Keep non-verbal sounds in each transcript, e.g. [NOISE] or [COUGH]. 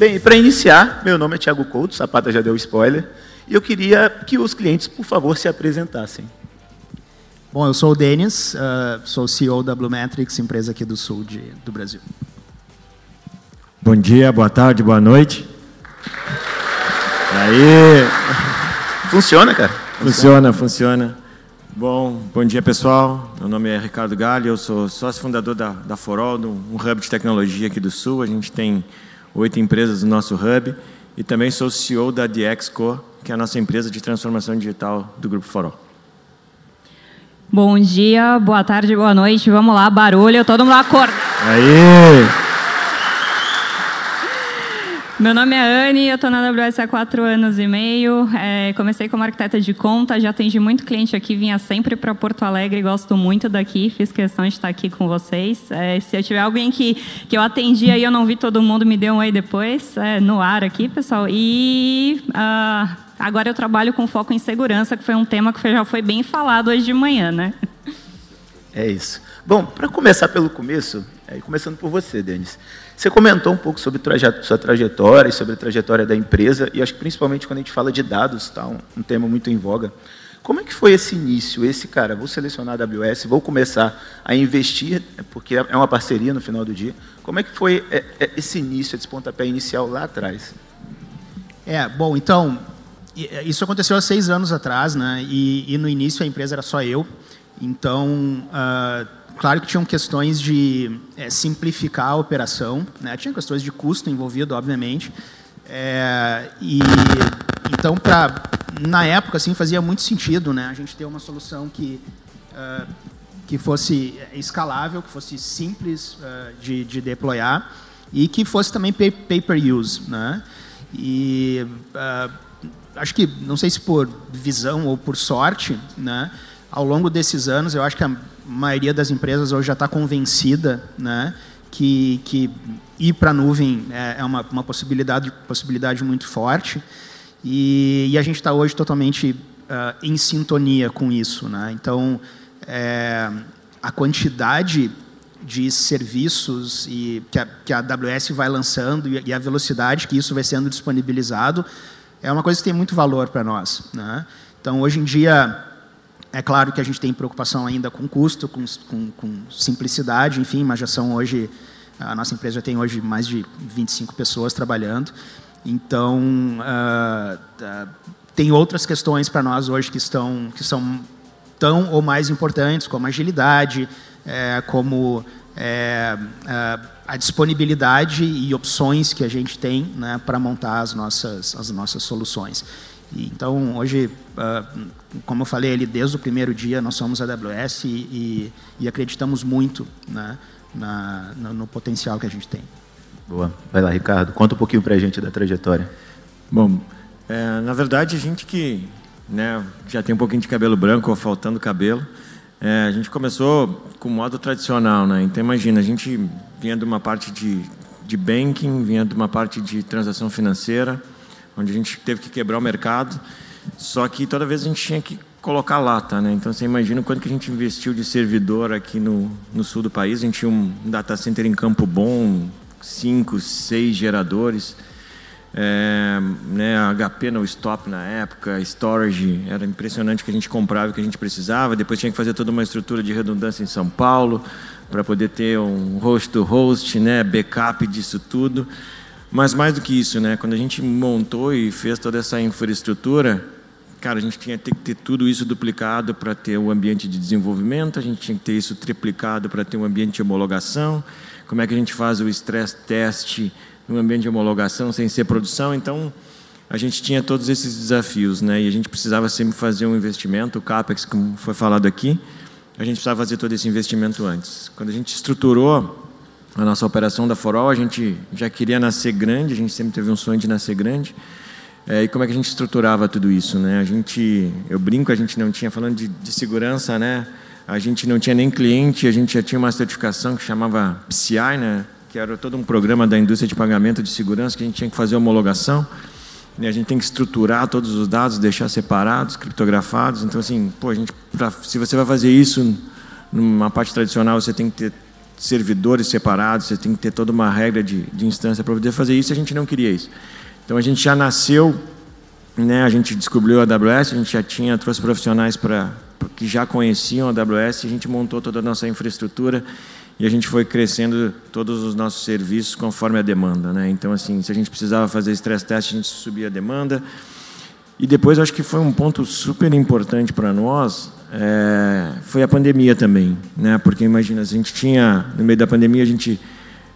Bem, para iniciar, meu nome é Thiago Couto, Sapata já deu spoiler, e eu queria que os clientes, por favor, se apresentassem. Bom, eu sou o Denis, uh, sou CEO da Blumetrics, empresa aqui do sul de, do Brasil. Bom dia, boa tarde, boa noite. Aí. Funciona, cara? Funciona, funciona. Bom, bom dia pessoal. Meu nome é Ricardo Galho, eu sou sócio fundador da, da Forol, um hub de tecnologia aqui do Sul. A gente tem oito empresas no nosso hub e também sou CEO da DXCO, que é a nossa empresa de transformação digital do Grupo Forol. Bom dia, boa tarde, boa noite. Vamos lá, barulho, todo mundo acorda. Aí! Meu nome é Anne, eu estou na AWS há quatro anos e meio. É, comecei como arquiteta de conta, já atendi muito cliente aqui, vinha sempre para Porto Alegre, gosto muito daqui, fiz questão de estar aqui com vocês. É, se eu tiver alguém que, que eu atendi aí eu não vi todo mundo, me dê um aí depois, é, no ar aqui, pessoal. E uh, agora eu trabalho com foco em segurança, que foi um tema que já foi bem falado hoje de manhã, né? É isso. Bom, para começar pelo começo, começando por você, Denis. Você comentou um pouco sobre sua trajetória e sobre a trajetória da empresa, e acho que principalmente quando a gente fala de dados, tá, um, um tema muito em voga. Como é que foi esse início? Esse cara, vou selecionar a AWS, vou começar a investir, porque é uma parceria no final do dia. Como é que foi é, é, esse início, esse pontapé inicial lá atrás? É, bom, então, isso aconteceu há seis anos atrás, né? E, e no início a empresa era só eu. Então, uh, Claro que tinham questões de é, simplificar a operação, né? tinha questões de custo envolvido, obviamente. É, e então, para na época, assim, fazia muito sentido, né? A gente ter uma solução que uh, que fosse escalável, que fosse simples uh, de, de deployar e que fosse também pay, pay per use, né? E uh, acho que não sei se por visão ou por sorte, né? Ao longo desses anos, eu acho que a maioria das empresas hoje já está convencida né, que, que ir para a nuvem é, é, uma, uma possibilidade, possibilidade muito forte. E, e a gente está hoje totalmente uh, em sintonia com isso. Né? Então, é, a quantidade de serviços e que a, que a AWS vai lançando e, e a velocidade que isso vai sendo disponibilizado é uma coisa que tem muito valor para nós. Né? Então, hoje em dia, é claro que a gente tem preocupação ainda com custo, com, com, com, simplicidade, enfim, mas já são hoje, a nossa empresa tem hoje mais de 25 pessoas trabalhando. Então, uh, uh, tem outras questões para nós hoje que, estão, que são tão ou mais importantes, como agilidade, é, como é, a, a disponibilidade e opções que a gente tem né, para montar as nossas, as nossas soluções. Então, hoje, ah, como eu falei ali, desde o primeiro dia, nós somos AWS e, e acreditamos muito né, na, no, no, potencial que a gente tem. Boa. Vai lá, Ricardo. Conta um pouquinho para a gente da trajetória. Bom, é, na verdade, a gente que né, já tem um pouquinho de cabelo branco ou faltando cabelo, é, a gente começou com o modo tradicional. Né? Então, imagina, a gente vinha de uma parte de, de banking, vinha de uma parte de transação financeira, onde a gente teve que quebrar o mercado. Só que toda vez a gente tinha que colocar lata, né? Então você imagina o quanto que a gente investiu de servidor aqui no, no sul do país. A gente tinha um data center em Campo Bom, cinco, seis geradores. É, né, HP no stop na época, storage, era impressionante o que a gente comprava o que a gente precisava. Depois tinha que fazer toda uma estrutura de redundância em São Paulo para poder ter um host to host, né, backup disso tudo. Mas mais do que isso, né? Quando a gente montou e fez toda essa infraestrutura, cara, a gente tinha que ter tudo isso duplicado para ter o um ambiente de desenvolvimento, a gente tinha que ter isso triplicado para ter um ambiente de homologação. Como é que a gente faz o stress test no ambiente de homologação sem ser produção? Então, a gente tinha todos esses desafios, né? E a gente precisava sempre fazer um investimento, o capex, como foi falado aqui, a gente precisava fazer todo esse investimento antes. Quando a gente estruturou a nossa operação da Forol, a gente já queria nascer grande, a gente sempre teve um sonho de nascer grande. É, e como é que a gente estruturava tudo isso, né? A gente, eu brinco, a gente não tinha falando de, de segurança, né? A gente não tinha nem cliente, a gente já tinha uma certificação que chamava PCI, né? Que era todo um programa da indústria de pagamento de segurança que a gente tinha que fazer homologação. E a gente tem que estruturar todos os dados, deixar separados, criptografados. Então assim, pô, a gente, pra, se você vai fazer isso numa parte tradicional, você tem que ter servidores separados, você tem que ter toda uma regra de, de instância para poder fazer isso, a gente não queria isso. Então a gente já nasceu, né, a gente descobriu a AWS, a gente já tinha, trouxe profissionais para que já conheciam a AWS, a gente montou toda a nossa infraestrutura e a gente foi crescendo todos os nossos serviços conforme a demanda. Né? Então, assim, se a gente precisava fazer stress test, a gente subia a demanda. E depois, acho que foi um ponto super importante para nós, é, foi a pandemia também. Né? Porque, imagina, a gente tinha, no meio da pandemia, a gente,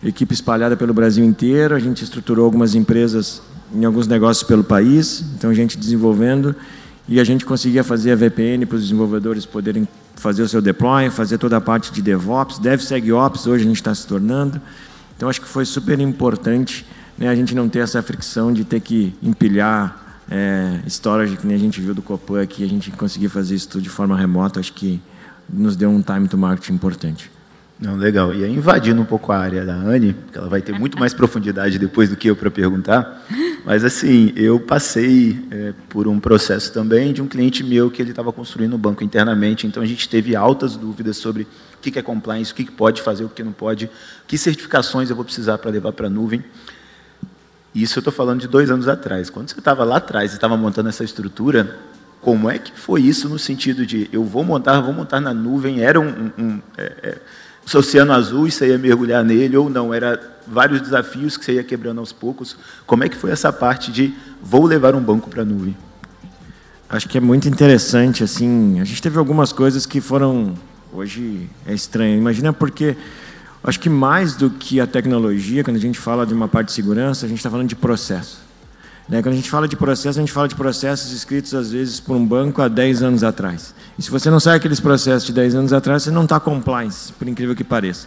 equipe espalhada pelo Brasil inteiro, a gente estruturou algumas empresas em alguns negócios pelo país, então a gente desenvolvendo, e a gente conseguia fazer a VPN para os desenvolvedores poderem fazer o seu deploy, fazer toda a parte de DevOps, DevSegOps, hoje a gente está se tornando. Então, acho que foi super importante né, a gente não ter essa fricção de ter que empilhar é, storage, que nem a gente viu do Copan aqui, a gente conseguir fazer isso tudo de forma remota, acho que nos deu um time to market importante. Não, legal. E aí, invadindo um pouco a área da Anne, que ela vai ter muito mais profundidade depois do que eu para perguntar, mas assim, eu passei é, por um processo também de um cliente meu que ele estava construindo um banco internamente, então a gente teve altas dúvidas sobre o que é compliance, o que pode fazer, o que não pode, que certificações eu vou precisar para levar para a nuvem. Isso eu estou falando de dois anos atrás. Quando você estava lá atrás e estava montando essa estrutura, como é que foi isso no sentido de eu vou montar, vou montar na nuvem, era um, um, um é, é, oceano azul e você ia mergulhar nele, ou não, era vários desafios que você ia quebrando aos poucos. Como é que foi essa parte de vou levar um banco para a nuvem? Acho que é muito interessante, assim, a gente teve algumas coisas que foram, hoje é estranho, imagina porque, acho que mais do que a tecnologia, quando a gente fala de uma parte de segurança, a gente está falando de processo. Né? Quando a gente fala de processo, a gente fala de processos escritos, às vezes, por um banco há 10 anos atrás. E se você não sabe aqueles processos de 10 anos atrás, você não está compliance, por incrível que pareça.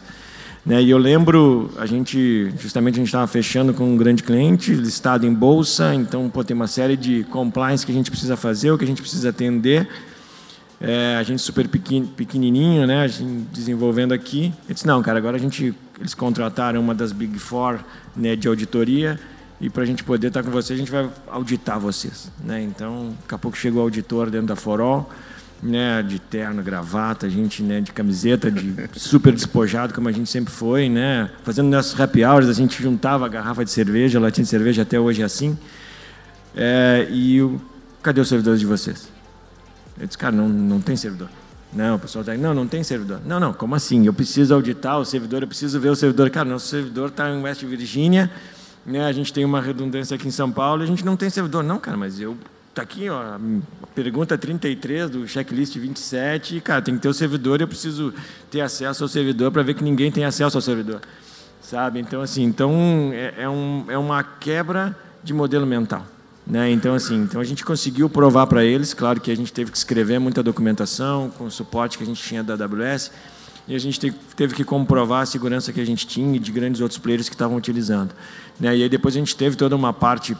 Né? E eu lembro, a gente, justamente a gente estava fechando com um grande cliente, listado em bolsa, então pô, tem uma série de compliance que a gente precisa fazer, o que a gente precisa atender. É, a gente super pequenininho, né, a gente desenvolvendo aqui. Eu disse, não, cara, agora a gente, eles contrataram uma das Big Four né, de auditoria, e para a gente poder estar com vocês, a gente vai auditar vocês. Né? Então, daqui a pouco chegou o auditor dentro da Forol, né, de terno, gravata, a gente né, de camiseta, de [LAUGHS] super despojado, como a gente sempre foi, né, fazendo nossos happy hours, a gente juntava a garrafa de cerveja, latinha de cerveja, até hoje é assim. É, e o, cadê os servidores de vocês? Eu disse, cara, não, não tem servidor. Não, o pessoal está não, não tem servidor. Não, não, como assim? Eu preciso auditar o servidor, eu preciso ver o servidor. Cara, nosso servidor está em West Virginia, né, a gente tem uma redundância aqui em São Paulo, a gente não tem servidor. Não, cara, mas eu Está aqui, ó, pergunta 33 do checklist 27. Cara, tem que ter o servidor eu preciso ter acesso ao servidor para ver que ninguém tem acesso ao servidor. Sabe? Então, assim, então é, é, um, é uma quebra de modelo mental. Né? Então, assim, então a gente conseguiu provar para eles, claro que a gente teve que escrever muita documentação com o suporte que a gente tinha da AWS, e a gente teve que comprovar a segurança que a gente tinha e de grandes outros players que estavam utilizando. Né? E aí depois a gente teve toda uma parte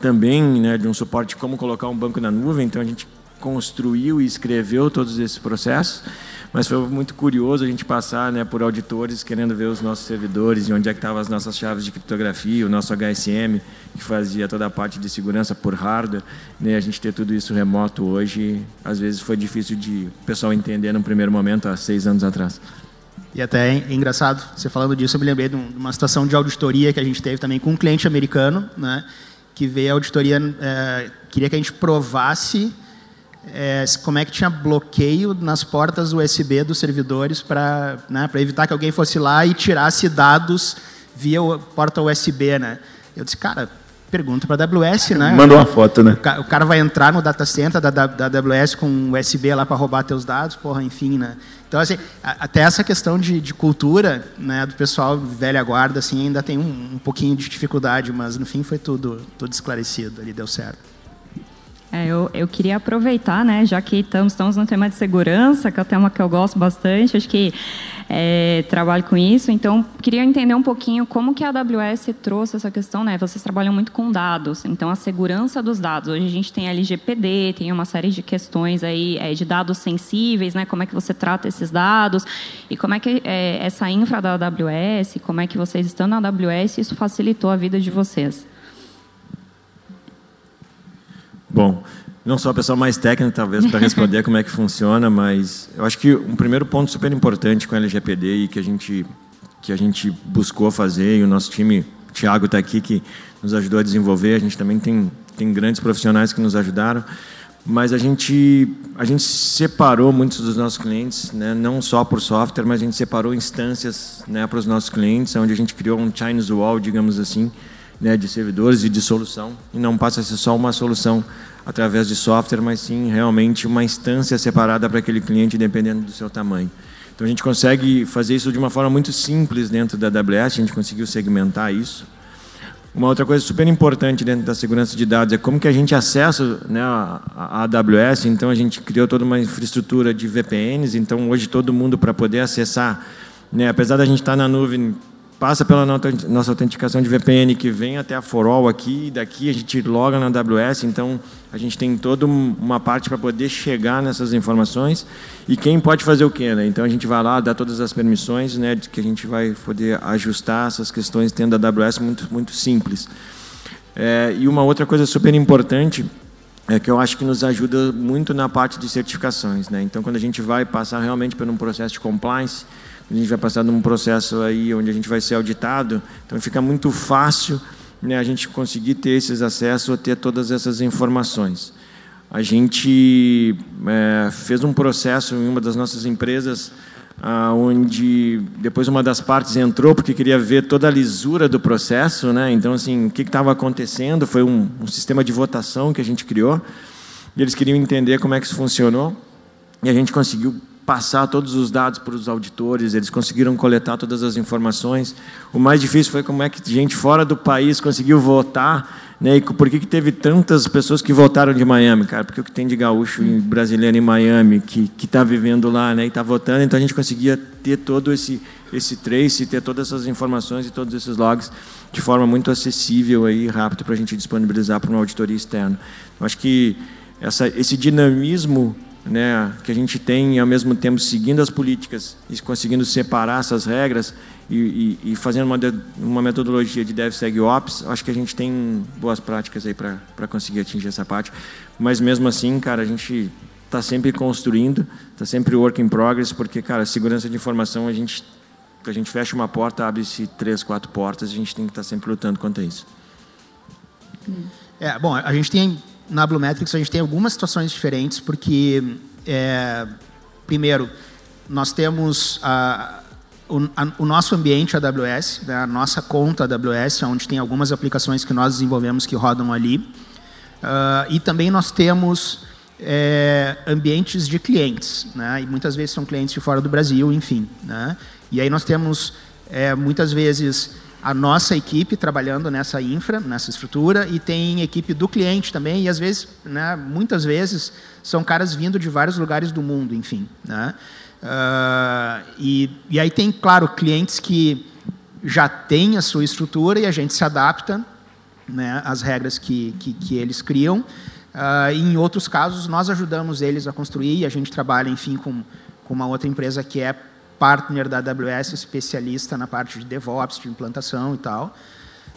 também né, de um suporte como colocar um banco na nuvem, então a gente construiu e escreveu todos esses processos, mas foi muito curioso a gente passar né, por auditores querendo ver os nossos servidores e onde é que estavam as nossas chaves de criptografia, o nosso HSM, que fazia toda a parte de segurança por hardware, né, a gente ter tudo isso remoto hoje, às vezes foi difícil de o pessoal entender no primeiro momento, há seis anos atrás. E até é engraçado, você falando disso, eu me lembrei de uma situação de auditoria que a gente teve também com um cliente americano, né, que veio a auditoria, é, queria que a gente provasse é, como é que tinha bloqueio nas portas USB dos servidores para né, evitar que alguém fosse lá e tirasse dados via porta USB, né? Eu disse, cara, pergunta para a AWS, né? Manda uma foto, né? O cara vai entrar no data center da, da, da AWS com USB lá para roubar teus dados, porra, enfim, né? Então, assim, até essa questão de, de, cultura, né, do pessoal velha guarda, assim, ainda tem um, um pouquinho de dificuldade, mas no fim foi tudo, tudo esclarecido, ali deu certo. É, eu, eu queria aproveitar, né, já que estamos, estamos no tema de segurança, que é um tema que eu gosto bastante, acho que é, trabalho com isso, então queria entender um pouquinho como que a AWS trouxe essa questão, né? Vocês trabalham muito com dados, então a segurança dos dados. Hoje a gente tem LGPD, tem uma série de questões aí é, de dados sensíveis, né? Como é que você trata esses dados e como é que é, essa infra da AWS, como é que vocês estão na AWS, isso facilitou a vida de vocês? Bom, não sou a pessoa mais técnica, talvez, para responder como é que funciona, mas eu acho que um primeiro ponto super importante com a LGPD e que a gente, que a gente buscou fazer, e o nosso time, o Thiago está aqui, que nos ajudou a desenvolver, a gente também tem, tem grandes profissionais que nos ajudaram, mas a gente, a gente separou muitos dos nossos clientes, né, não só por software, mas a gente separou instâncias né, para os nossos clientes, onde a gente criou um Chinese Wall, digamos assim, né, de servidores e de solução, e não passa a ser só uma solução através de software, mas sim realmente uma instância separada para aquele cliente, dependendo do seu tamanho. Então a gente consegue fazer isso de uma forma muito simples dentro da AWS, a gente conseguiu segmentar isso. Uma outra coisa super importante dentro da segurança de dados é como que a gente acessa né, a, AWS. Então a gente criou toda uma infraestrutura de VPNs. Então hoje todo mundo para poder acessar, né, apesar da gente estar na nuvem passa pela nossa autenticação de VPN que vem até a Forall aqui, e daqui a gente loga na AWS, então a gente tem toda uma parte para poder chegar nessas informações e quem pode fazer o quê, né? Então a gente vai lá, dá todas as permissões, né, que a gente vai poder ajustar essas questões dentro da AWS muito muito simples. É, e uma outra coisa super importante é que eu acho que nos ajuda muito na parte de certificações, né? Então quando a gente vai passar realmente por um processo de compliance, a gente vai passar num processo aí onde a gente vai ser auditado, então fica muito fácil né, a gente conseguir ter esses acessos ou ter todas essas informações. A gente é, fez um processo em uma das nossas empresas ah, onde depois uma das partes entrou porque queria ver toda a lisura do processo, né? Então assim, o que estava acontecendo foi um, um sistema de votação que a gente criou e eles queriam entender como é que isso funcionou e a gente conseguiu passar todos os dados para os auditores, eles conseguiram coletar todas as informações. O mais difícil foi como é que gente fora do país conseguiu votar, né? E por que, que teve tantas pessoas que votaram de Miami, cara? Porque o que tem de gaúcho brasileiro em Miami que que está vivendo lá, né? E está votando, então a gente conseguia ter todo esse esse trace, ter todas essas informações e todos esses logs de forma muito acessível e rápido para a gente disponibilizar para uma auditoria externa. Eu acho que essa, esse dinamismo né, que a gente tem e ao mesmo tempo seguindo as políticas e conseguindo separar essas regras e, e, e fazendo uma, uma metodologia de DevSegOps, acho que a gente tem boas práticas aí para conseguir atingir essa parte. Mas mesmo assim, cara, a gente está sempre construindo, está sempre work in progress, porque, cara, segurança de informação, a gente, a gente fecha uma porta, abre-se três, quatro portas, a gente tem que estar tá sempre lutando contra isso. É, bom, a gente tem na Blumetrics a gente tem algumas situações diferentes, porque, é, primeiro, nós temos a, o, a, o, nosso ambiente AWS, né, a nossa conta AWS, onde tem algumas aplicações que nós desenvolvemos que rodam ali. Uh, e também nós temos é, ambientes de clientes, né, e muitas vezes são clientes de fora do Brasil, enfim. Né, e aí nós temos, é, muitas vezes, a nossa equipe trabalhando nessa infra, nessa estrutura, e tem equipe do cliente também, e às vezes, né, muitas vezes, são caras vindo de vários lugares do mundo, enfim. Né? Uh, e, e aí tem, claro, clientes que já têm a sua estrutura e a gente se adapta né, às regras que, que, que eles criam. Uh, em outros casos, nós ajudamos eles a construir, e a gente trabalha, enfim, com, com uma outra empresa que é partner da AWS, especialista na parte de DevOps, de implantação e tal.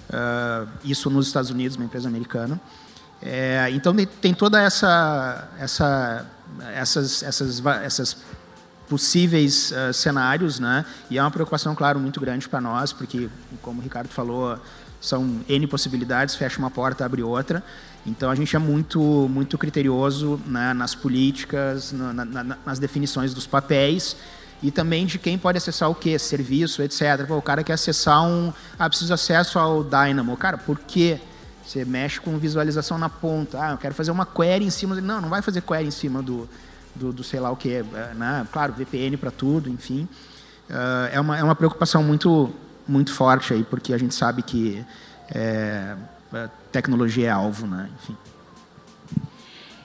Uh, isso nos Estados Unidos, uma empresa americana. É, então tem toda essa, essa essas, essas, essas possíveis uh, cenários, né? E é uma preocupação, claro, muito grande para nós, porque, como o Ricardo falou, são n possibilidades, fecha uma porta, abre outra. Então a gente é muito muito criterioso né, nas políticas, na, na, nas definições dos papéis e também de quem pode acessar o que, serviço, etc. Pô, o cara quer acessar um, ah, preciso acesso ao Dynamo, cara, por quê? Você mexe com visualização na ponta, ah, eu quero fazer uma query em cima, não, não vai fazer query em cima do, do, do sei lá o que, é, né? Claro, VPN para tudo, enfim, uh, é uma é uma preocupação muito muito forte aí, porque a gente sabe que é, tecnologia é alvo, né? Enfim.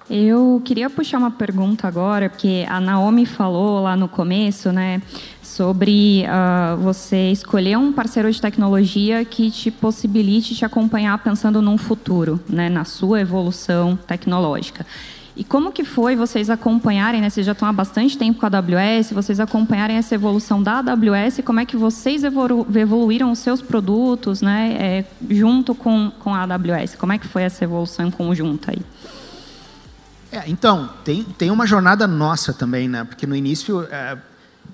Eu queria puxar uma pergunta agora, porque a Naomi falou lá no começo, né, sobre uh, você escolher um parceiro de tecnologia que te possibilite te acompanhar pensando num futuro, né, na sua evolução tecnológica. E como que foi vocês acompanharem, né, vocês já estão há bastante tempo com a AWS, vocês acompanharem essa evolução da AWS, como é que vocês evolu evoluíram os seus produtos, né, é, junto com, com a AWS? Como é que foi essa evolução conjunta aí? É, então, tem, tem uma jornada nossa também, né? Porque no início, é,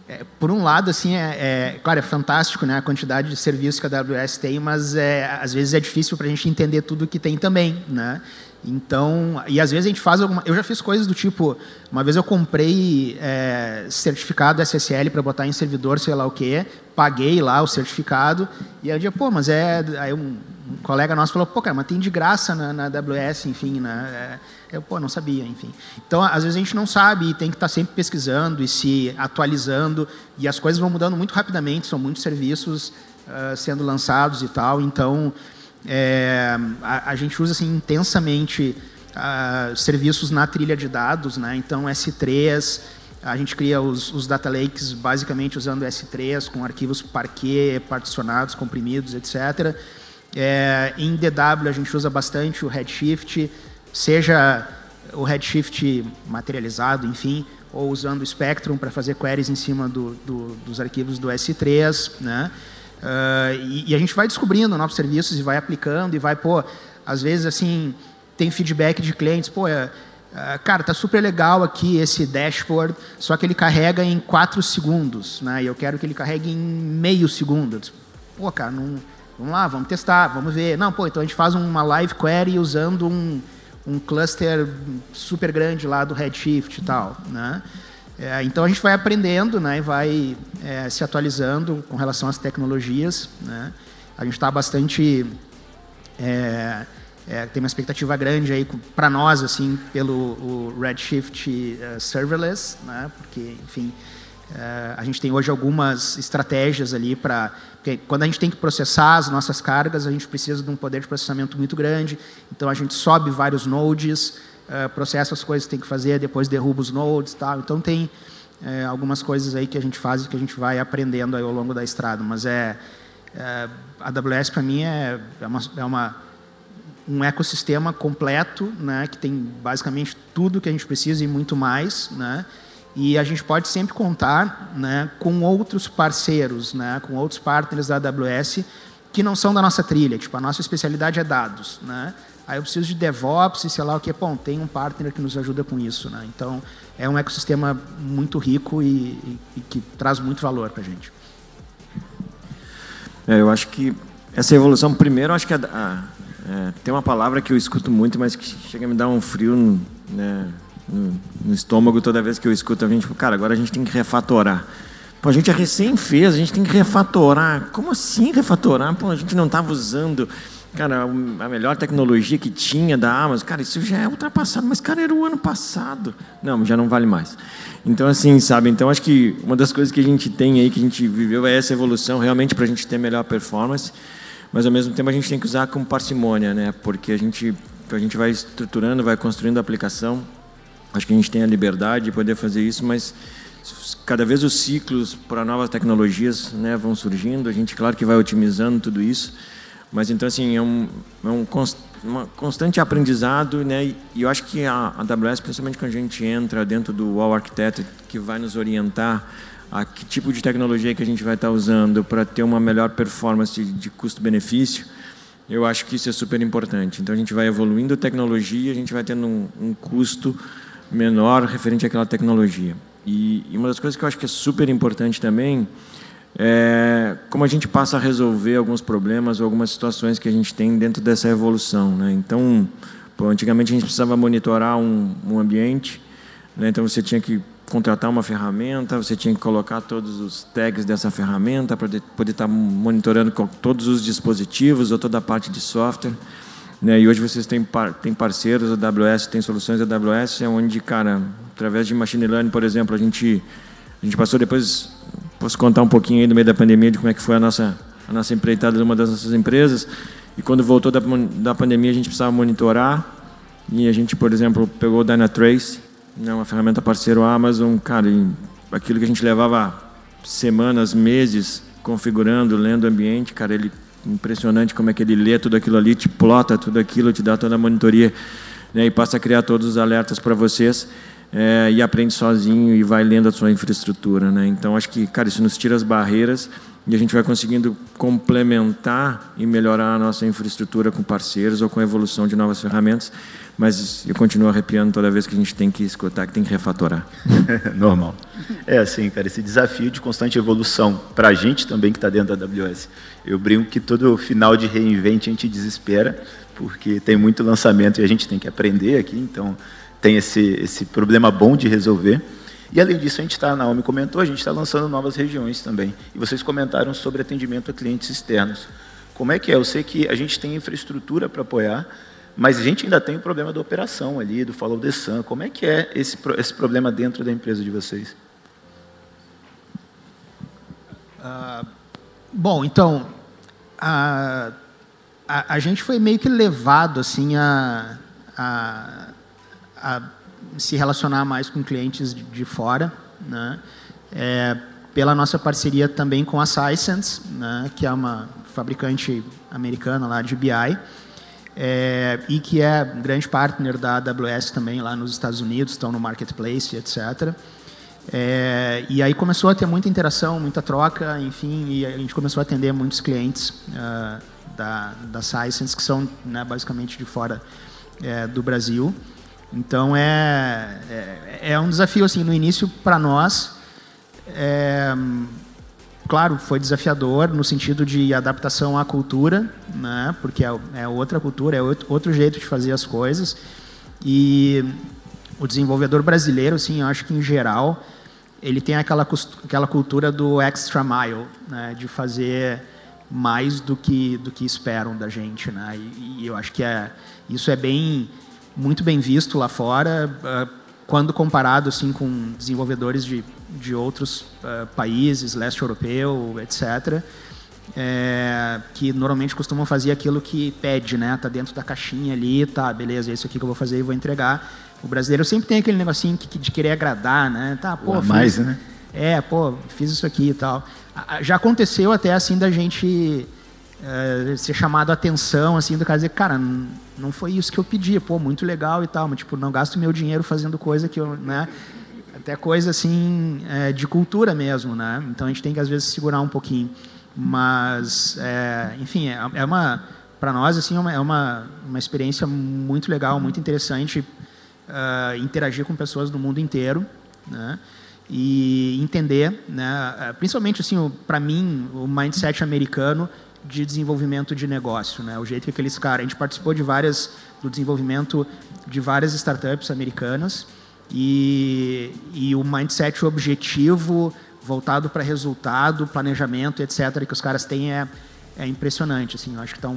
é, por um lado, assim, é, é, claro, é fantástico, né? A quantidade de serviços que a AWS tem, mas é, às vezes é difícil para a gente entender tudo que tem também, né? Então, e às vezes a gente faz alguma. Eu já fiz coisas do tipo, uma vez eu comprei é, certificado SSL para botar em servidor, sei lá o quê, paguei lá o certificado e aí eu disse, pô, mas é, aí um, um, colega nosso falou, pô, cara, mas tem de graça na, na AWS, enfim, né? Eu, pô, não sabia, enfim. Então, às vezes a gente não sabe e tem que estar sempre pesquisando e se atualizando e as coisas vão mudando muito rapidamente, são muitos serviços uh, sendo lançados e tal, então é, a, a, gente usa assim, intensamente uh, serviços na trilha de dados, né? então S3, a gente cria os, os, data lakes basicamente usando S3, com arquivos Parquet, particionados, comprimidos, etc. É, em DW a gente usa bastante o Redshift, seja o Redshift materializado, enfim, ou usando o Spectrum para fazer queries em cima do, do, dos arquivos do S3, né? Uh, e, e, a gente vai descobrindo novos serviços e vai aplicando e vai, pô, às vezes assim, tem feedback de clientes, pô, é, é, cara, tá super legal aqui esse dashboard, só que ele carrega em 4 segundos, né? E eu quero que ele carregue em meio segundo. Pô, cara, não, vamos lá, vamos testar, vamos ver. Não, pô, então a gente faz uma live query usando um, um cluster super grande lá do Redshift e tal, né? É, então a gente vai aprendendo, né, e vai é, se atualizando com relação às tecnologias. Né? A gente está bastante é, é, tem uma expectativa grande aí para nós assim pelo Redshift uh, serverless, né? Porque enfim uh, a gente tem hoje algumas estratégias ali para quando a gente tem que processar as nossas cargas a gente precisa de um poder de processamento muito grande. Então a gente sobe vários nodes uh, processa as coisas que tem que fazer, depois derruba os nodes, tal. Então tem é, algumas coisas aí que a gente faz e que a gente vai aprendendo ao longo da estrada. Mas é, é a AWS para mim é, é, uma, é uma, um ecossistema completo, né, que tem basicamente tudo que a gente precisa e muito mais, né. E a gente pode sempre contar, né, com outros parceiros, né, com outros partners da AWS que não são da nossa trilha. Tipo, a nossa especialidade é dados, né. Aí eu preciso de DevOps e sei lá o que. Bom, tem um partner que nos ajuda com isso. Né? Então, é um ecossistema muito rico e, e, e que traz muito valor para a gente. É, eu acho que essa evolução, primeiro, acho que é, tem uma palavra que eu escuto muito, mas que chega a me dar um frio né, no, estômago toda vez que eu escuto a gente. Cara, agora a gente tem que refatorar. Pô, a gente é recém fez, a gente tem que refatorar. Como assim refatorar? Pô, a gente não estava usando Cara, a melhor tecnologia que tinha da Amazon, cara, isso já é ultrapassado, mas, cara, era o ano passado. Não, já não vale mais. Então, assim, sabe? Então, acho que uma das coisas que a gente tem aí, que a gente viveu, é essa evolução realmente para a gente ter melhor performance, mas, ao mesmo tempo, a gente tem que usar com parcimônia, né? Porque a gente, a gente vai estruturando, vai construindo a aplicação. Acho que a gente tem a liberdade de poder fazer isso, mas cada vez os ciclos para novas tecnologias né, vão surgindo. A gente, claro que vai otimizando tudo isso. Mas então assim é um, é um const, constante aprendizado, né? E eu acho que a, AWS, principalmente quando a gente entra dentro do Wall Architect, que vai nos orientar a que tipo de tecnologia que a gente vai estar usando para ter uma melhor performance de custo-benefício, eu acho que isso é super importante. Então a gente vai evoluindo a tecnologia, a gente vai tendo um, um custo menor referente àquela tecnologia. E, e uma das coisas que eu acho que é super importante também é, como a gente passa a resolver alguns problemas ou algumas situações que a gente tem dentro dessa evolução. Né? Então, pô, antigamente a gente precisava monitorar um, um ambiente, né? então você tinha que contratar uma ferramenta, você tinha que colocar todos os tags dessa ferramenta para poder estar tá monitorando todos os dispositivos ou toda a parte de software. Né? E hoje vocês têm, par, têm parceiros, a AWS tem soluções da AWS, é onde, cara, através de machine learning, por exemplo, a gente, a gente passou depois Posso contar um pouquinho aí no meio da pandemia de como é que foi a nossa, a nossa empreitada de uma das nossas empresas. E quando voltou da, da pandemia, a gente precisava monitorar. E a gente, por exemplo, pegou o Dynatrace, né, uma ferramenta parceiro Amazon. Cara, e aquilo que a gente levava semanas, meses configurando, lendo o ambiente, cara, ele impressionante como é que ele lê tudo aquilo ali, te plota tudo aquilo, te dá toda a monitoria né, e passa a criar todos os alertas para vocês. É, e aprende sozinho e vai lendo a sua infraestrutura, né? Então acho que, cara, isso nos tira as barreiras e a gente vai conseguindo complementar e melhorar a nossa infraestrutura com parceiros ou com a evolução de novas ferramentas. Mas eu continuo arrepiando toda vez que a gente tem que escutar, que tem que refatorar. [LAUGHS] Normal. É assim, cara, esse desafio de constante evolução para a gente também que está dentro da AWS. Eu brinco que todo final de reinvente a gente desespera, porque tem muito lançamento e a gente tem que aprender aqui, então tem esse, esse problema bom de resolver. E além disso, a gente está, a Naomi comentou, a gente está lançando novas regiões também. E vocês comentaram sobre atendimento a clientes externos. Como é que é? Eu sei que a gente tem infraestrutura para apoiar, mas a gente ainda tem o problema da operação ali, do follow the sun. Como é que é esse, esse problema dentro da empresa de vocês? Uh, bom, então, a, a, a, gente foi meio que levado assim a, a, a se relacionar mais com clientes de, de fora, né? É, pela nossa parceria também com a Sisense, né? que é uma fabricante americana lá de BI, é, e que é grande partner da AWS também lá nos Estados Unidos, estão no marketplace, etc. É, e aí começou a ter muita interação, muita troca, enfim, e a gente começou a atender muitos clientes uh, da, da Sisense, que são né, basicamente de fora é, do Brasil. Então é, é, é, um desafio assim no início para nós. É, claro, foi desafiador no sentido de adaptação à cultura, né? Porque é, é outra cultura, é outro, jeito de fazer as coisas. E o desenvolvedor brasileiro, assim, eu acho que em geral ele tem aquela aquela cultura do extra mile, né? De fazer mais do que do que esperam da gente, né? E, e eu acho que é isso é bem muito bem visto lá fora, uh, quando comparado assim com desenvolvedores de, de outros uh, países, leste europeu, etc., é, que normalmente costumam fazer aquilo que pede, né? Tá dentro da caixinha ali, tá, beleza, é isso aqui que eu vou fazer e vou entregar. O brasileiro sempre tem aquele negocinho que, de querer agradar, né? Tá, pô, fiz, mais, né? É, pô, fiz isso aqui e tal. Já aconteceu até assim da gente é, ser chamado a atenção, assim, do cara dizer, cara, não foi isso que eu pedi, pô, muito legal e tal, mas tipo, não gasto meu dinheiro fazendo coisa que eu, né? Até coisa assim é, de cultura mesmo, né? Então a gente tem que às vezes segurar um pouquinho, mas é, enfim é, é uma para nós assim é uma, é uma, uma experiência muito legal, muito interessante uh, interagir com pessoas do mundo inteiro, né? E entender, né? Principalmente assim, para mim o mindset americano de desenvolvimento de negócio, né? O jeito que aqueles caras, a gente participou de várias do desenvolvimento de várias startups americanas e, e o mindset o objetivo voltado para resultado, planejamento, etc, que os caras têm é, é impressionante, assim. Eu acho que estão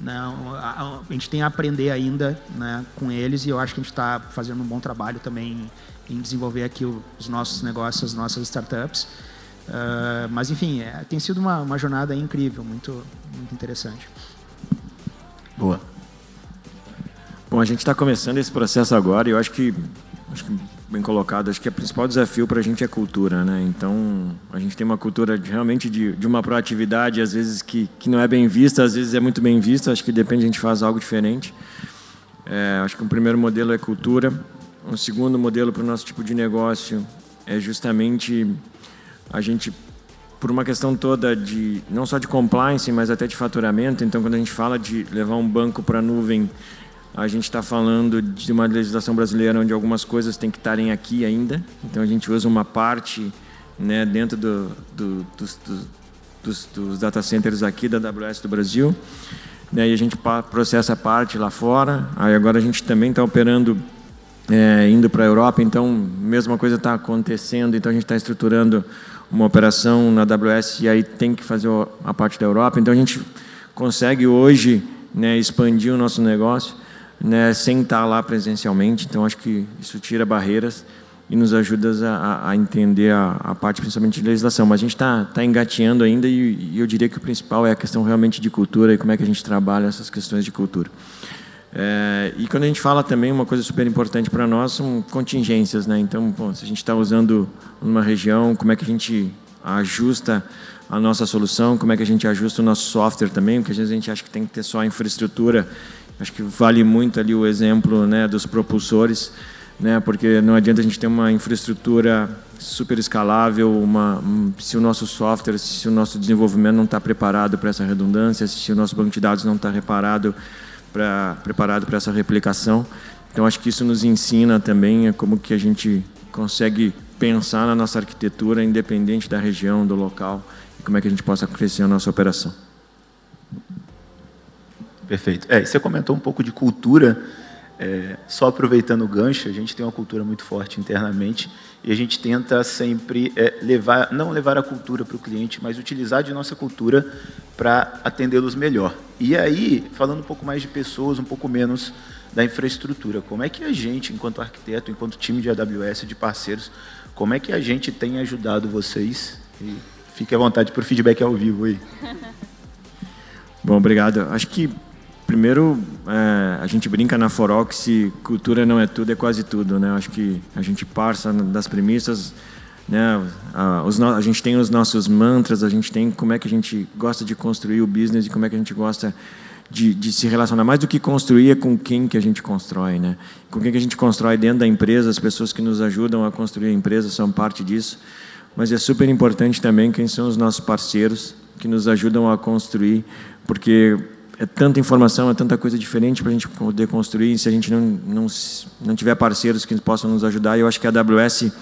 né, a, a, gente tem a aprender ainda né, com eles e eu acho que a gente está fazendo um bom trabalho também em desenvolver aqui os nossos negócios, as nossas startups. Uh, mas, enfim, é, tem sido uma, uma jornada incrível, muito, muito interessante. Boa. Bom, a gente está começando esse processo agora e eu acho que, acho que bem colocado, acho que o principal desafio para a gente é cultura, né? Então, a gente tem uma cultura de, realmente de, de uma proatividade, às vezes que, que não é bem vista, às vezes é muito bem vista, acho que depende, a gente faz algo diferente. É, acho que um primeiro modelo é cultura, um segundo modelo para o nosso tipo de negócio é justamente a gente por uma questão toda de não só de compliance, mas até de faturamento. Então, quando a gente fala de levar um banco para a nuvem, a gente está falando de uma legislação brasileira onde algumas coisas têm que estarem aqui ainda. Então, a gente usa uma parte né, dentro do, do, dos, dos, dos, data centers aqui da AWS do Brasil. Né, e a gente processa a parte lá fora. Aí agora a gente também está operando é, indo para a Europa, então mesma coisa está acontecendo. Então a gente está estruturando uma operação na AWS e aí tem que fazer a parte da Europa. Então a gente consegue hoje né, expandir o nosso negócio né, sem estar lá presencialmente. Então acho que isso tira barreiras e nos ajuda a, a entender a, a, parte principalmente de legislação. Mas a gente está tá engateando ainda e, e eu diria que o principal é a questão realmente de cultura e como é que a gente trabalha essas questões de cultura. É, e quando a gente fala também, uma coisa super importante para nós são contingências, né? Então, bom, se a gente está usando uma região, como é que a gente ajusta a nossa solução, como é que a gente ajusta o nosso software também, porque às vezes a gente acha que tem que ter só a infraestrutura. Acho que vale muito ali o exemplo né, dos propulsores. né? Porque não adianta a gente ter uma infraestrutura super escalável, uma, se o nosso software, se o nosso desenvolvimento não está preparado para essa redundância, se o nosso banco de dados não está preparado para preparado para essa replicação. Então acho que isso nos ensina também como que a gente consegue pensar na nossa arquitetura independente da região, do local e como é que a gente possa crescer a nossa operação. Perfeito. É, você comentou um pouco de cultura. É, só aproveitando o gancho, a gente tem uma cultura muito forte internamente e a gente tenta sempre é, levar, não levar a cultura para o cliente, mas utilizar de nossa cultura para atendê-los melhor. E aí, falando um pouco mais de pessoas, um pouco menos da infraestrutura, como é que a gente, enquanto arquiteto, enquanto time de AWS, de parceiros, como é que a gente tem ajudado vocês? E fique à vontade para o feedback ao vivo aí. [LAUGHS] Bom, obrigado. Acho que primeiro é, a gente brinca na Forox cultura não é tudo, é quase tudo, né? Acho que a gente passa das premissas, né? A, os, a gente tem os nossos mantras, a gente tem como é que a gente gosta de construir o business e como é que a gente gosta de, de, se relacionar mais do que construir é com quem que a gente constrói, né? Com quem que a gente constrói dentro da empresa, as pessoas que nos ajudam a construir a empresa são parte disso, mas é super importante também quem são os nossos parceiros que nos ajudam a construir, porque é tanta informação, é tanta coisa diferente para a gente poder construir, se a gente não, não, não tiver parceiros que possam nos ajudar, eu acho que a AWS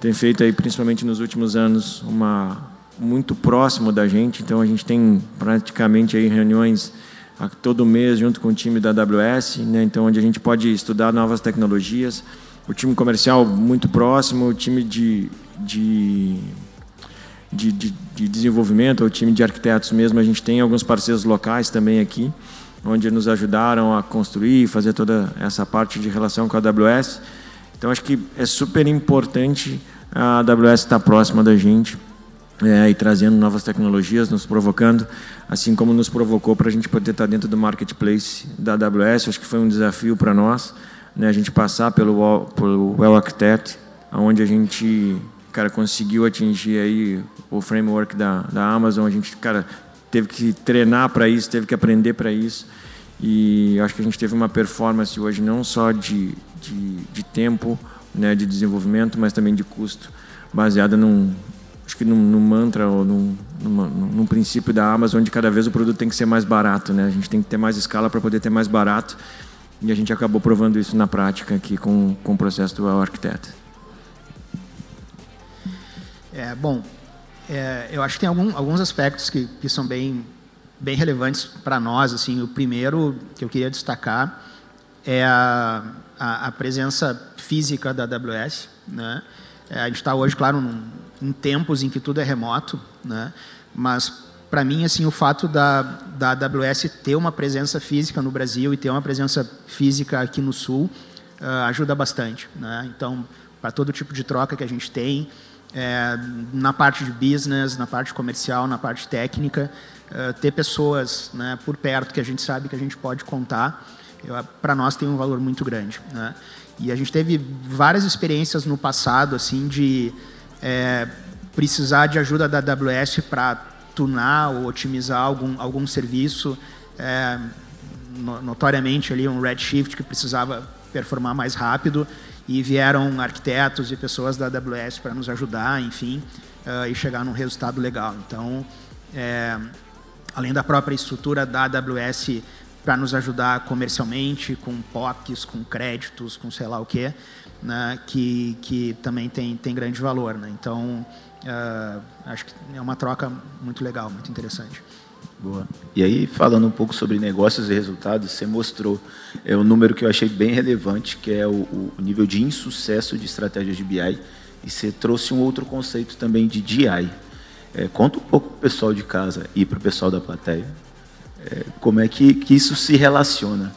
tem feito aí, principalmente nos últimos anos, uma muito próximo da gente, então a gente tem praticamente aí reuniões todo mês junto com o time da AWS, né? então onde a gente pode estudar novas tecnologias. O time comercial muito próximo, o time de, de, de, de, de desenvolvimento, o time de arquitetos mesmo, a gente tem alguns parceiros locais também aqui, onde nos ajudaram a construir fazer toda essa parte de relação com a AWS. Então acho que é super importante a AWS estar próxima da gente é, e trazendo novas tecnologias, nos provocando, assim como nos provocou para a gente poder estar dentro do marketplace da AWS. Acho que foi um desafio para nós, né, a gente passar pelo, pelo Well Architect, onde a gente cara, conseguiu atingir aí o framework da, da Amazon. A gente cara, teve que treinar para isso, teve que aprender para isso. E acho que a gente teve uma performance hoje não só de, de, de tempo, né, de desenvolvimento, mas também de custo, baseada num, acho que num, num mantra ou num, numa, num princípio da Amazon onde cada vez o produto tem que ser mais barato, né? A gente tem que ter mais escala para poder ter mais barato e a gente acabou provando isso na prática aqui com, com o processo do arquiteto. É, bom, é, eu acho que tem algum, alguns aspectos que, que são bem, bem relevantes para nós. Assim, o primeiro que eu queria destacar é a, a, a presença física da AWS, né? É, a gente está hoje, claro, num, em tempos em que tudo é remoto, né? mas para mim assim o fato da, da AWS ter uma presença física no Brasil e ter uma presença física aqui no Sul uh, ajuda bastante. Né? Então, para todo tipo de troca que a gente tem, é, na parte de business, na parte comercial, na parte técnica, uh, ter pessoas né, por perto que a gente sabe que a gente pode contar, para nós tem um valor muito grande. Né? E a gente teve várias experiências no passado, assim, de é, precisar de ajuda da AWS para tunar ou otimizar algum, algum serviço, é, notoriamente ali um Redshift que precisava performar mais rápido e vieram arquitetos e pessoas da AWS para nos ajudar, enfim, uh, e chegar num resultado legal. Então, é, além da própria estrutura da AWS para nos ajudar comercialmente, com POCs, com créditos, com sei lá o quê, né, que, que também tem, tem grande valor. Né? Então, uh, acho que é uma troca muito legal, muito interessante. Boa. E aí, falando um pouco sobre negócios e resultados, você mostrou é, um número que eu achei bem relevante, que é o, o nível de insucesso de estratégias de BI, e você trouxe um outro conceito também de DI. É, conta um pouco para o pessoal de casa e para o pessoal da plateia é, como é que, que isso se relaciona?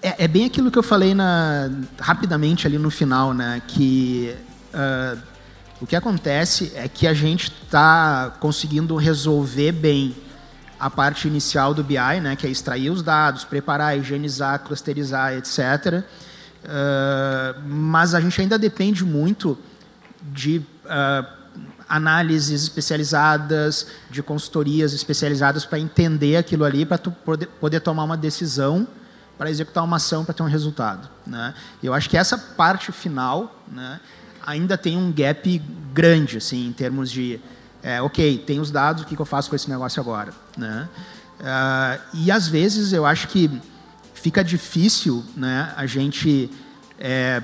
É, é, bem aquilo que eu falei na, rapidamente ali no final, né? Que uh, o que acontece é que a gente está conseguindo resolver bem a parte inicial do BI, né? Que é extrair os dados, preparar, higienizar, clusterizar, etc. Uh, mas a gente ainda depende muito de uh, análises especializadas, de consultorias especializadas para entender aquilo ali, para poder, poder tomar uma decisão para executar uma ação para ter um resultado. Né? Eu acho que essa parte final né, ainda tem um gap grande, assim, em termos de, é, ok, tem os dados, o que, que eu faço com esse negócio agora? Né? Uh, e às vezes eu acho que fica difícil né, a gente é,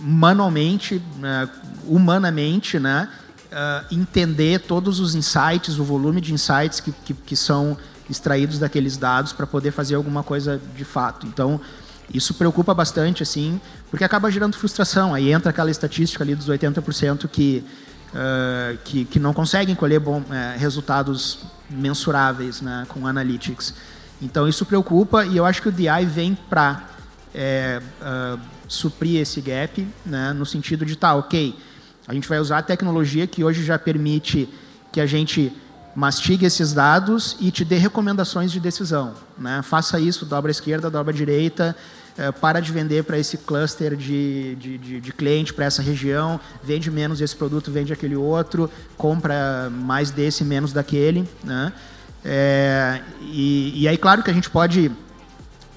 manualmente, né, humanamente, né, uh, entender todos os insights, o volume de insights que, que, que são extraídos daqueles dados para poder fazer alguma coisa de fato. Então, isso preocupa bastante, assim, porque acaba gerando frustração. Aí entra aquela estatística ali dos 80% que, uh, que, que não conseguem colher bom, uh, resultados mensuráveis né, com analytics. Então, isso preocupa e eu acho que o DI vem para é, uh, suprir esse gap, né, no sentido de, tá, ok, a gente vai usar a tecnologia que hoje já permite que a gente mastigue esses dados e te dê recomendações de decisão. Né? Faça isso, dobra à esquerda, dobra à direita, é, para de vender para esse cluster de, de, de, de cliente, para essa região, vende menos esse produto, vende aquele outro, compra mais desse, menos daquele. Né? É, e, e, aí, claro que a gente pode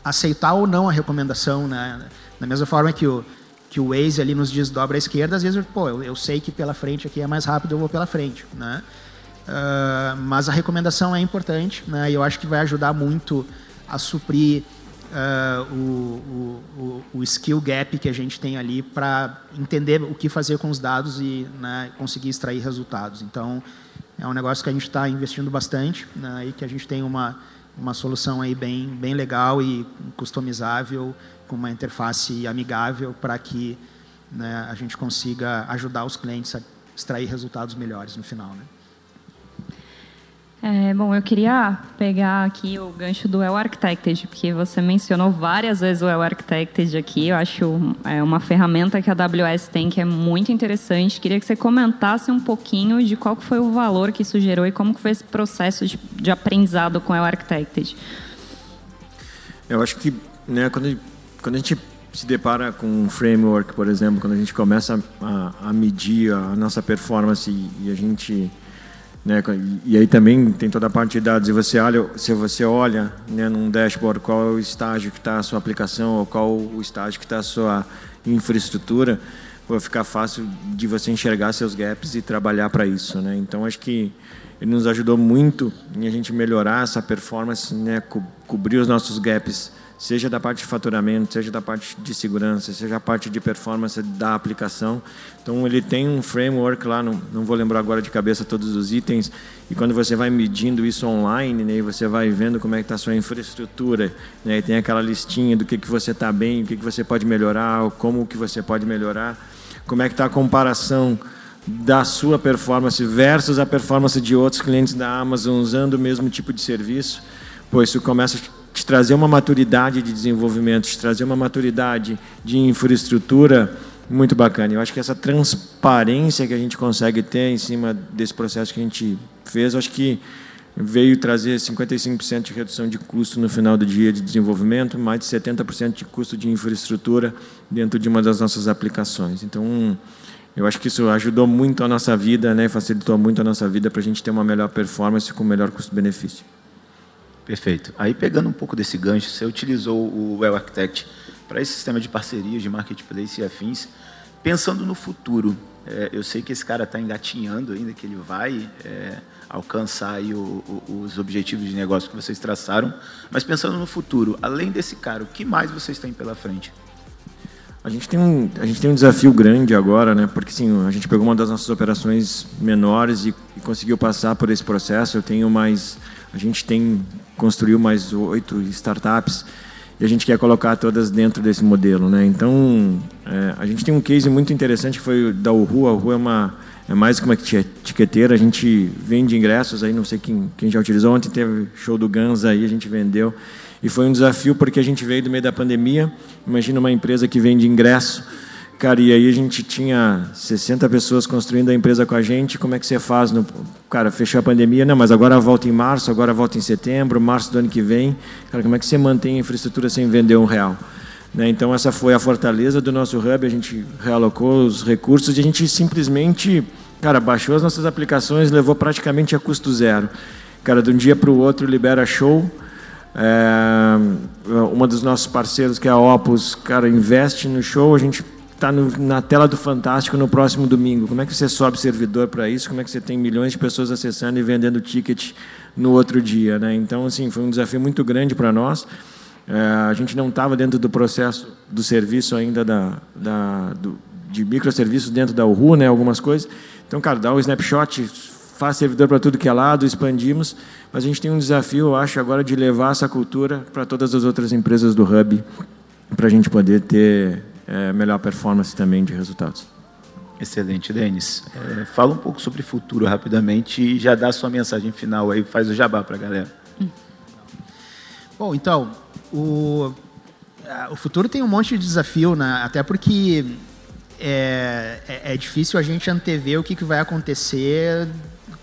aceitar ou não a recomendação, né? da mesma forma que o, que o Waze ali nos diz dobra à esquerda, às vezes pô, eu, eu sei que pela frente aqui é mais rápido, eu vou pela frente. Né? Uh, mas a recomendação é importante, né? E eu acho que vai ajudar muito a suprir uh, o, o, o, skill gap que a gente tem ali para entender o que fazer com os dados e né, conseguir extrair resultados. Então, é um negócio que a gente está investindo bastante né, e que a gente tem uma, uma solução aí bem, bem legal e customizável, com uma interface amigável para que né, a gente consiga ajudar os clientes a extrair resultados melhores no final. Né? É, bom, eu queria pegar aqui o gancho do Well Architected, porque você mencionou várias vezes o Well Architected aqui. Eu acho é uma ferramenta que a AWS tem que é muito interessante. Queria que você comentasse um pouquinho de qual foi o valor que isso gerou e como foi esse processo de, de aprendizado com o Well Architected. Eu acho que né, quando, quando a gente se depara com um framework, por exemplo, quando a gente começa a, a medir a nossa performance e, e a gente né? E aí também tem toda a parte de dados. E você olha, se você olha né, num dashboard qual é o estágio que está a sua aplicação ou qual o estágio que está a sua infraestrutura, vai ficar fácil de você enxergar seus gaps e trabalhar para isso. Né? Então, acho que ele nos ajudou muito em a gente melhorar essa performance, né? Co cobrir os nossos gaps seja da parte de faturamento, seja da parte de segurança, seja a parte de performance da aplicação. Então ele tem um framework lá, não, não vou lembrar agora de cabeça todos os itens, e quando você vai medindo isso online, né, você vai vendo como é que está a sua infraestrutura, né, e tem aquela listinha do que, que você está bem, o que, que você pode melhorar, como que você pode melhorar, como é que está a comparação da sua performance versus a performance de outros clientes da Amazon usando o mesmo tipo de serviço, pois isso começa te trazer uma maturidade de desenvolvimento, te trazer uma maturidade de infraestrutura muito bacana. Eu acho que essa transparência que a gente consegue ter em cima desse processo que a gente fez, acho que veio trazer 55% de redução de custo no final do dia de desenvolvimento, mais de 70% de custo de infraestrutura dentro de uma das nossas aplicações. Então, eu acho que isso ajudou muito a nossa vida, né, facilitou muito a nossa vida para a gente ter uma melhor performance com melhor custo-benefício. Perfeito. Aí, pegando um pouco desse gancho, você utilizou o Well Architect para esse sistema de parcerias, de marketplace e afins, pensando no futuro. É, eu sei que esse cara está engatinhando ainda, que ele vai é, alcançar o, o, os objetivos de negócio que vocês traçaram, mas pensando no futuro, além desse cara, o que mais vocês têm pela frente? A gente tem um, a gente tem um desafio grande agora, né? Porque sim, a gente pegou uma das nossas operações menores e, e conseguiu passar por esse processo. Eu tenho mais, a gente tem construiu mais oito startups e a gente quer colocar todas dentro desse modelo, né? Então, é, a gente tem um case muito interessante que foi da Uhu. A Uhu é uma é mais que uma etiqueteira. A gente vende ingressos aí, não sei quem, quem já utilizou. Ontem teve show do Guns aí, a gente vendeu. E foi um desafio porque a gente veio do meio da pandemia. Imagina uma empresa que vende ingresso Cara, e aí a gente tinha 60 pessoas construindo a empresa com a gente. Como é que você faz? No, cara, fechou a pandemia, não, mas agora volta em março, agora volta em setembro, março do ano que vem. Cara, como é que você mantém a infraestrutura sem vender um real? Né? Então, essa foi a fortaleza do nosso hub. A gente realocou os recursos e a gente simplesmente, cara, baixou as nossas aplicações, levou praticamente a custo zero. Cara, de um dia para o outro libera show É, uma dos nossos parceiros, que é a Opus, cara, investe no show, a gente está na tela do Fantástico no próximo domingo. Como é que você sobe servidor para isso? Como é que você tem milhões de pessoas acessando e vendendo ticket no outro dia? Né? Então, assim, foi um desafio muito grande para nós. É, a gente não estava dentro do processo do serviço ainda da, da, do, de microserviços dentro da URU, né, algumas coisas. Então, cara, dá um snapshot, faz servidor para tudo que é lado, expandimos, mas a gente tem um desafio, eu acho, agora de levar essa cultura para todas as outras empresas do Hub, para a gente poder ter é, melhor performance também de resultados. Excelente, Denis. É, fala um pouco sobre futuro rapidamente e já dá a sua mensagem final aí, faz o jabá para a galera. Bom, então, o, o futuro tem um monte de desafio, né? até porque é, é, é, difícil a gente antever o que, que vai acontecer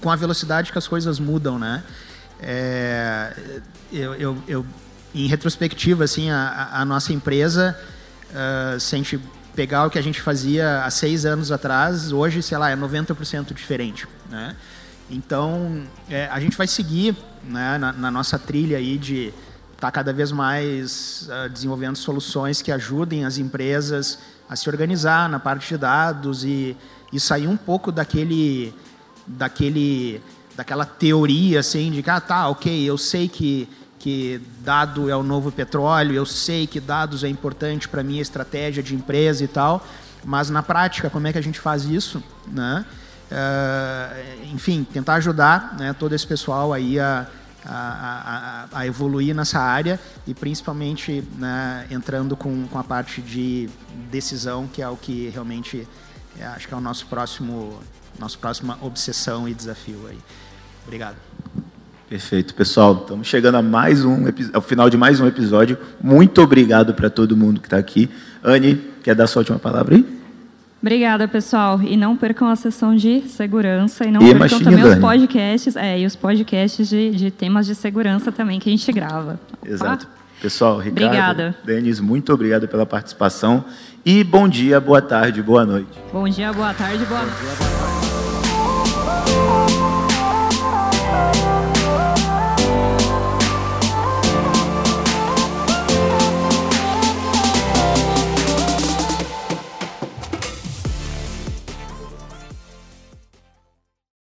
com a velocidade que as coisas mudam, né? É, eu, eu, eu, em retrospectiva, assim, a, a nossa empresa Uh, se a gente pegar o que a gente fazia há seis anos atrás, hoje, sei lá, é 90% diferente. Né? Então, é, a gente vai seguir né, na, na, nossa trilha aí de estar tá cada vez mais uh, desenvolvendo soluções que ajudem as empresas a se organizar na parte de dados e, e sair um pouco daquele, daquele, daquela teoria assim de que, ah, tá, ok, eu sei que que dado é o novo petróleo, eu sei que dados é importante para minha estratégia de empresa e tal, mas na prática, como é que a gente faz isso? Né? Uh, enfim, tentar ajudar né, todo esse pessoal aí a, a, a, a, evoluir nessa área e principalmente né, entrando com, com a parte de decisão, que é o que realmente é, acho que é o nosso próximo, nossa próxima obsessão e desafio aí. Obrigado. Perfeito, pessoal. Estamos chegando a mais um ao final de mais um episódio. Muito obrigado para todo mundo que está aqui. Anne, quer dar sua última palavra aí? Obrigada, pessoal. E não percam a sessão de segurança e não e percam também os podcasts, é, e os podcasts de, de, temas de segurança também que a gente grava. Exato. Pessoal, Ricardo, Obrigada. Denis, muito obrigado pela participação. E bom dia, boa tarde, boa noite. Bom dia, boa tarde, boa noite.